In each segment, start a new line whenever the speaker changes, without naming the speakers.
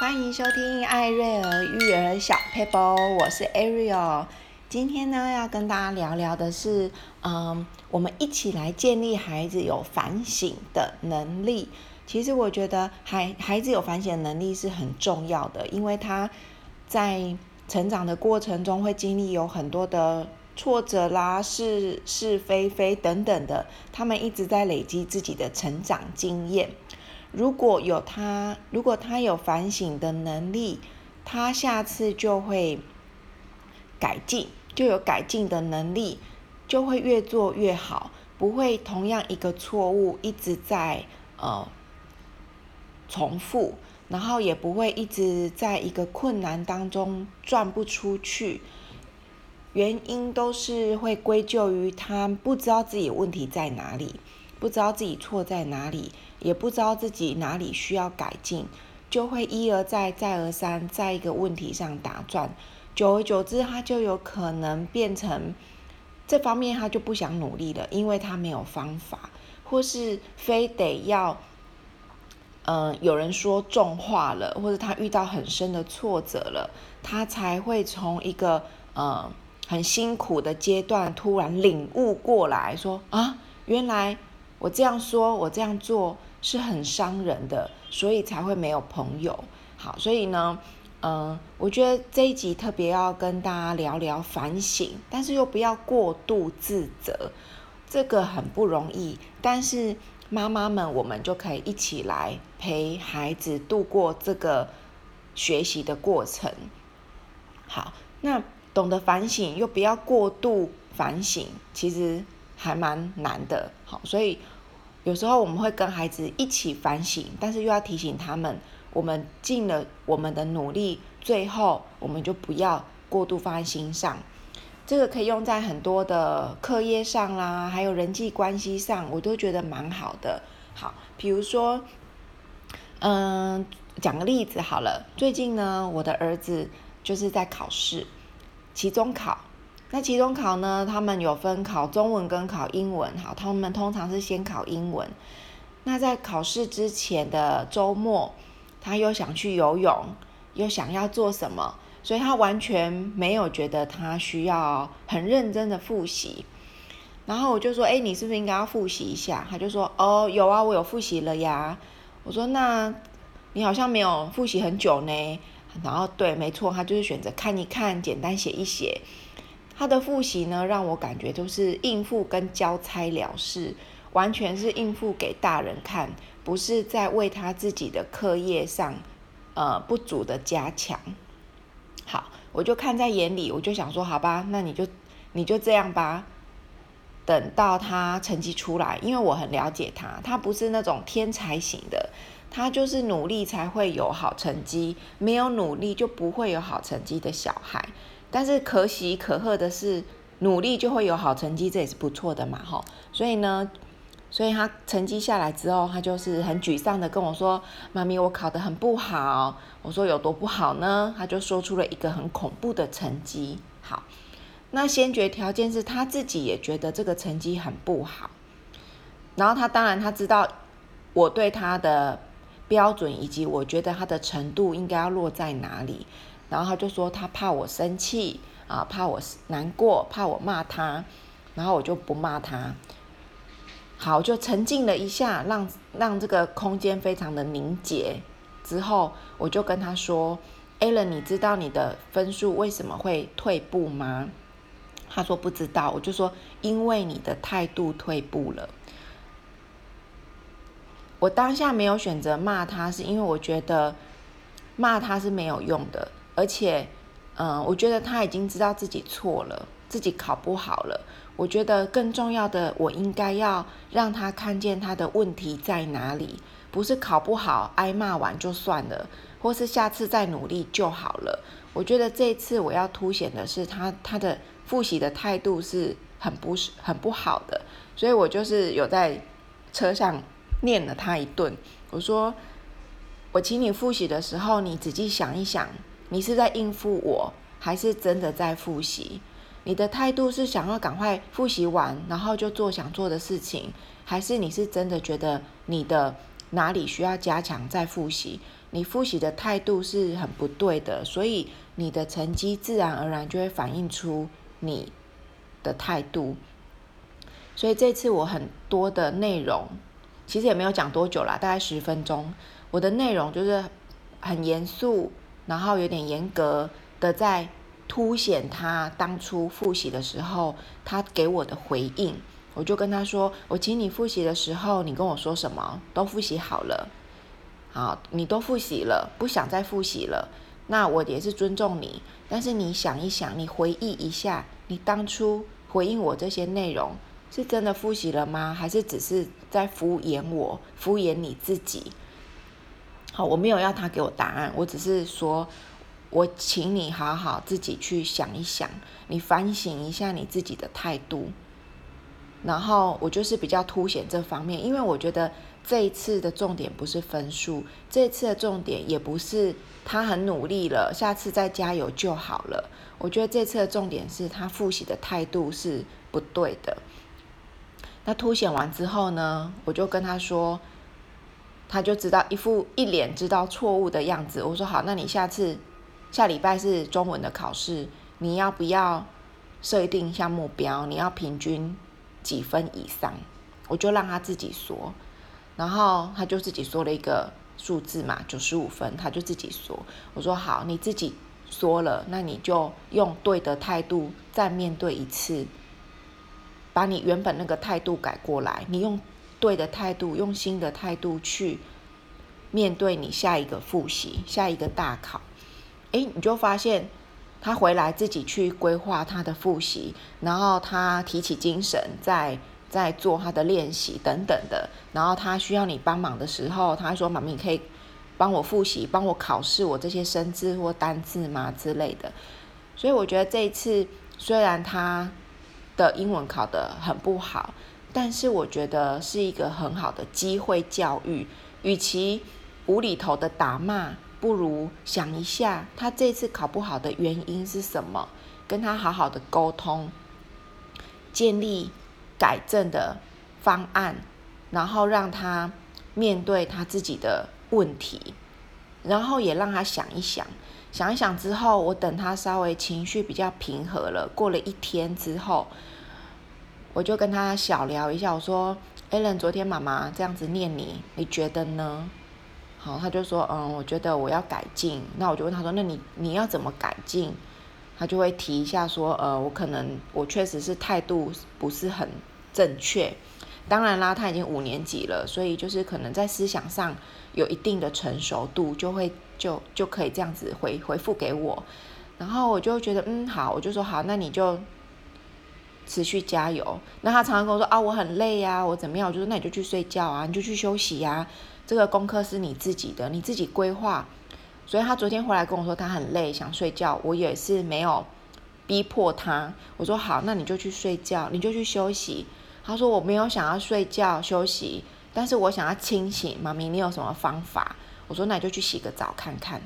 欢迎收听艾瑞尔育儿小撇步，我是 Ariel。今天呢，要跟大家聊聊的是，嗯，我们一起来建立孩子有反省的能力。其实我觉得孩孩子有反省的能力是很重要的，因为他在成长的过程中会经历有很多的挫折啦、是是非非等等的，他们一直在累积自己的成长经验。如果有他，如果他有反省的能力，他下次就会改进，就有改进的能力，就会越做越好，不会同样一个错误一直在呃重复，然后也不会一直在一个困难当中转不出去。原因都是会归咎于他不知道自己问题在哪里。不知道自己错在哪里，也不知道自己哪里需要改进，就会一而再、再而三，在一个问题上打转。久而久之，他就有可能变成这方面他就不想努力了，因为他没有方法，或是非得要，嗯、有人说重话了，或者他遇到很深的挫折了，他才会从一个呃很辛苦的阶段突然领悟过来说啊，原来。我这样说，我这样做是很伤人的，所以才会没有朋友。好，所以呢，嗯、我觉得这一集特别要跟大家聊聊反省，但是又不要过度自责，这个很不容易。但是妈妈们，我们就可以一起来陪孩子度过这个学习的过程。好，那懂得反省又不要过度反省，其实。还蛮难的，好，所以有时候我们会跟孩子一起反省，但是又要提醒他们，我们尽了我们的努力，最后我们就不要过度放在心上。这个可以用在很多的课业上啦，还有人际关系上，我都觉得蛮好的。好，比如说，嗯，讲个例子好了，最近呢，我的儿子就是在考试，期中考。那期中考呢，他们有分考中文跟考英文，好，他们通常是先考英文。那在考试之前的周末，他又想去游泳，又想要做什么，所以他完全没有觉得他需要很认真的复习。然后我就说，哎，你是不是应该要复习一下？他就说，哦，有啊，我有复习了呀。我说，那你好像没有复习很久呢。然后对，没错，他就是选择看一看，简单写一写。他的复习呢，让我感觉都是应付跟交差了事，完全是应付给大人看，不是在为他自己的课业上，呃，不足的加强。好，我就看在眼里，我就想说，好吧，那你就你就这样吧。等到他成绩出来，因为我很了解他，他不是那种天才型的，他就是努力才会有好成绩，没有努力就不会有好成绩的小孩。但是可喜可贺的是，努力就会有好成绩，这也是不错的嘛，吼。所以呢，所以他成绩下来之后，他就是很沮丧的跟我说：“妈咪，我考得很不好。”我说：“有多不好呢？”他就说出了一个很恐怖的成绩。好，那先决条件是他自己也觉得这个成绩很不好。然后他当然他知道我对他的标准以及我觉得他的程度应该要落在哪里。然后他就说他怕我生气啊，怕我难过，怕我骂他，然后我就不骂他。好，就沉静了一下，让让这个空间非常的凝结。之后我就跟他说：“Alan，你知道你的分数为什么会退步吗？”他说不知道。我就说：“因为你的态度退步了。”我当下没有选择骂他，是因为我觉得骂他是没有用的。而且，嗯，我觉得他已经知道自己错了，自己考不好了。我觉得更重要的，我应该要让他看见他的问题在哪里，不是考不好挨骂完就算了，或是下次再努力就好了。我觉得这一次我要凸显的是他他的复习的态度是很不是很不好的，所以我就是有在车上念了他一顿。我说，我请你复习的时候，你仔细想一想。你是在应付我，还是真的在复习？你的态度是想要赶快复习完，然后就做想做的事情，还是你是真的觉得你的哪里需要加强再复习。你复习的态度是很不对的，所以你的成绩自然而然就会反映出你的态度。所以这次我很多的内容，其实也没有讲多久啦，大概十分钟。我的内容就是很严肃，然后有点严格的在凸显他当初复习的时候，他给我的回应。我就跟他说：“我请你复习的时候，你跟我说什么？都复习好了，好，你都复习了，不想再复习了，那我也是尊重你。但是你想一想，你回忆一下，你当初回应我这些内容。”是真的复习了吗？还是只是在敷衍我，敷衍你自己？好，我没有要他给我答案，我只是说，我请你好好自己去想一想，你反省一下你自己的态度。然后我就是比较凸显这方面，因为我觉得这一次的重点不是分数，这一次的重点也不是他很努力了，下次再加油就好了。我觉得这次的重点是他复习的态度是不对的。那凸显完之后呢，我就跟他说，他就知道一副一脸知道错误的样子。我说好，那你下次下礼拜是中文的考试，你要不要设定一下目标？你要平均几分以上？我就让他自己说，然后他就自己说了一个数字嘛，九十五分，他就自己说。我说好，你自己说了，那你就用对的态度再面对一次。把你原本那个态度改过来，你用对的态度，用新的态度去面对你下一个复习，下一个大考。诶，你就发现他回来自己去规划他的复习，然后他提起精神，在在做他的练习等等的。然后他需要你帮忙的时候，他说：“妈咪，可以帮我复习，帮我考试，我这些生字或单字吗？”之类的。所以我觉得这一次虽然他。的英文考得很不好，但是我觉得是一个很好的机会教育。与其无厘头的打骂，不如想一下他这次考不好的原因是什么，跟他好好的沟通，建立改正的方案，然后让他面对他自己的问题，然后也让他想一想，想一想之后，我等他稍微情绪比较平和了，过了一天之后。我就跟他小聊一下，我说：“Allen，昨天妈妈这样子念你，你觉得呢？”好，他就说：“嗯，我觉得我要改进。”那我就问他说：“那你你要怎么改进？”他就会提一下说：“呃，我可能我确实是态度不是很正确。当然啦，他已经五年级了，所以就是可能在思想上有一定的成熟度，就会就就可以这样子回回复给我。然后我就觉得嗯好，我就说好，那你就。”持续加油。那他常常跟我说啊，我很累呀，我怎么样？我就说那你就去睡觉啊，你就去休息呀。这个功课是你自己的，你自己规划。所以他昨天回来跟我说他很累，想睡觉。我也是没有逼迫他。我说好，那你就去睡觉，你就去休息。他说我没有想要睡觉休息，但是我想要清醒。妈咪，你有什么方法？我说那你就去洗个澡看看。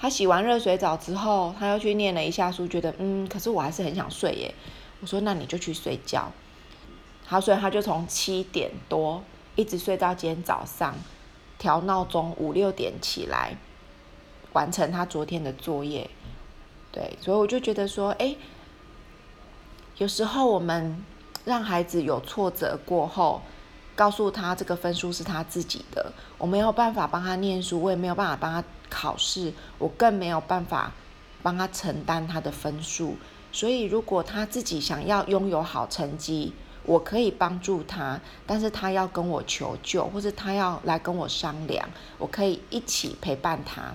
他洗完热水澡之后，他又去念了一下书，觉得嗯，可是我还是很想睡耶。我说：“那你就去睡觉。”好，所以他就从七点多一直睡到今天早上，调闹钟五六点起来，完成他昨天的作业。对，所以我就觉得说，哎，有时候我们让孩子有挫折过后，告诉他这个分数是他自己的，我没有办法帮他念书，我也没有办法帮他考试，我更没有办法帮他承担他的分数。所以，如果他自己想要拥有好成绩，我可以帮助他，但是他要跟我求救，或者他要来跟我商量，我可以一起陪伴他。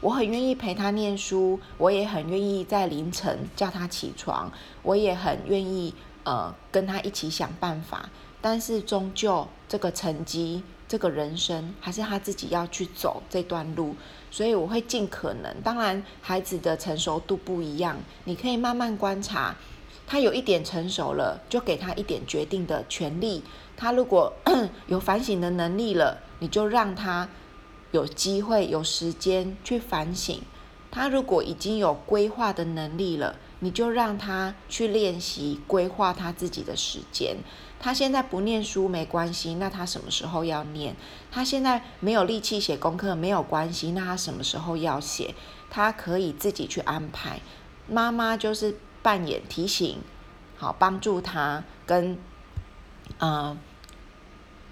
我很愿意陪他念书，我也很愿意在凌晨叫他起床，我也很愿意呃跟他一起想办法。但是终究这个成绩。这个人生还是他自己要去走这段路，所以我会尽可能。当然，孩子的成熟度不一样，你可以慢慢观察。他有一点成熟了，就给他一点决定的权利。他如果 有反省的能力了，你就让他有机会、有时间去反省。他如果已经有规划的能力了，你就让他去练习规划他自己的时间。他现在不念书没关系，那他什么时候要念？他现在没有力气写功课没有关系，那他什么时候要写？他可以自己去安排。妈妈就是扮演提醒，好帮助他跟，呃，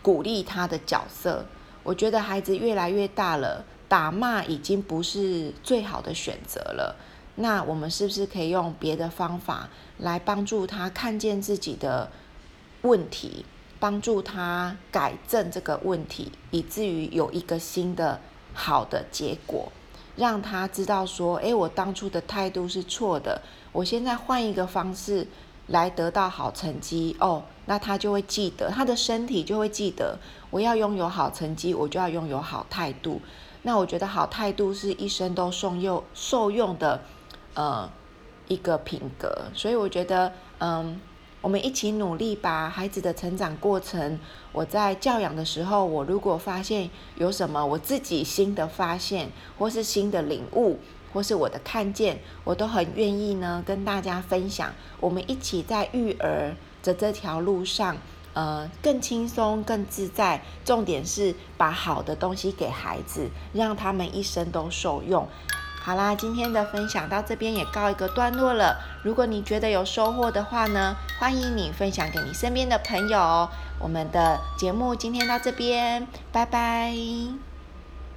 鼓励他的角色。我觉得孩子越来越大了，打骂已经不是最好的选择了。那我们是不是可以用别的方法来帮助他看见自己的问题，帮助他改正这个问题，以至于有一个新的好的结果，让他知道说：诶，我当初的态度是错的，我现在换一个方式来得到好成绩哦。那他就会记得，他的身体就会记得，我要拥有好成绩，我就要拥有好态度。那我觉得好态度是一生都受用受用的。呃，一个品格，所以我觉得，嗯，我们一起努力吧。孩子的成长过程，我在教养的时候，我如果发现有什么我自己新的发现，或是新的领悟，或是我的看见，我都很愿意呢跟大家分享。我们一起在育儿的这条路上，呃，更轻松、更自在。重点是把好的东西给孩子，让他们一生都受用。好啦，今天的分享到这边也告一个段落了。如果你觉得有收获的话呢，欢迎你分享给你身边的朋友。我们的节目今天到这边，拜拜。